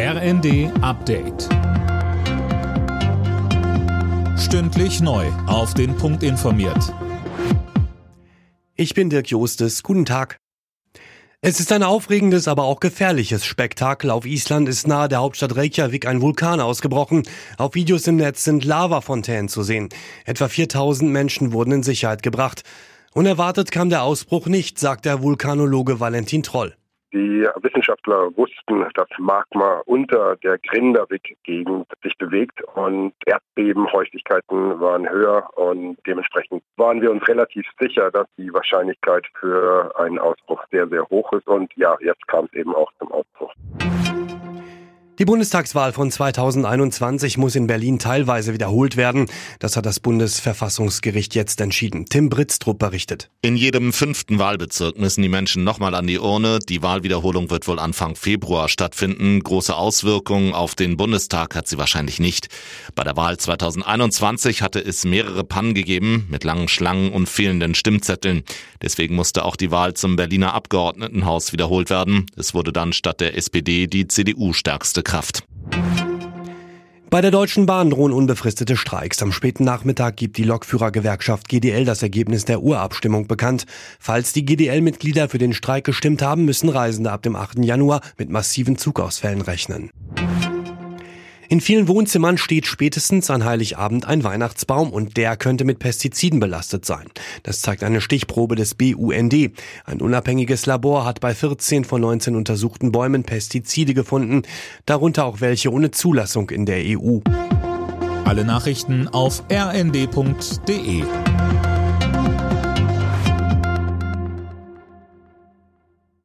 RND Update. Stündlich neu. Auf den Punkt informiert. Ich bin Dirk Jostes. Guten Tag. Es ist ein aufregendes, aber auch gefährliches Spektakel. Auf Island ist nahe der Hauptstadt Reykjavik ein Vulkan ausgebrochen. Auf Videos im Netz sind Lavafontänen zu sehen. Etwa 4000 Menschen wurden in Sicherheit gebracht. Unerwartet kam der Ausbruch nicht, sagt der Vulkanologe Valentin Troll. Die Wissenschaftler wussten, dass Magma unter der Grindavik-Gegend sich bewegt und Erdbebenhäufigkeiten waren höher und dementsprechend waren wir uns relativ sicher, dass die Wahrscheinlichkeit für einen Ausbruch sehr, sehr hoch ist und ja, jetzt kam es eben auch zum Ausbruch. Die Bundestagswahl von 2021 muss in Berlin teilweise wiederholt werden. Das hat das Bundesverfassungsgericht jetzt entschieden. Tim Britztrup berichtet. In jedem fünften Wahlbezirk müssen die Menschen nochmal an die Urne. Die Wahlwiederholung wird wohl Anfang Februar stattfinden. Große Auswirkungen auf den Bundestag hat sie wahrscheinlich nicht. Bei der Wahl 2021 hatte es mehrere Pannen gegeben mit langen Schlangen und fehlenden Stimmzetteln. Deswegen musste auch die Wahl zum Berliner Abgeordnetenhaus wiederholt werden. Es wurde dann statt der SPD die CDU stärkste Kraft. Bei der Deutschen Bahn drohen unbefristete Streiks. Am späten Nachmittag gibt die Lokführergewerkschaft GDL das Ergebnis der Urabstimmung bekannt. Falls die GDL-Mitglieder für den Streik gestimmt haben, müssen Reisende ab dem 8. Januar mit massiven Zugausfällen rechnen. In vielen Wohnzimmern steht spätestens an Heiligabend ein Weihnachtsbaum und der könnte mit Pestiziden belastet sein. Das zeigt eine Stichprobe des BUND. Ein unabhängiges Labor hat bei 14 von 19 untersuchten Bäumen Pestizide gefunden, darunter auch welche ohne Zulassung in der EU. Alle Nachrichten auf rnd.de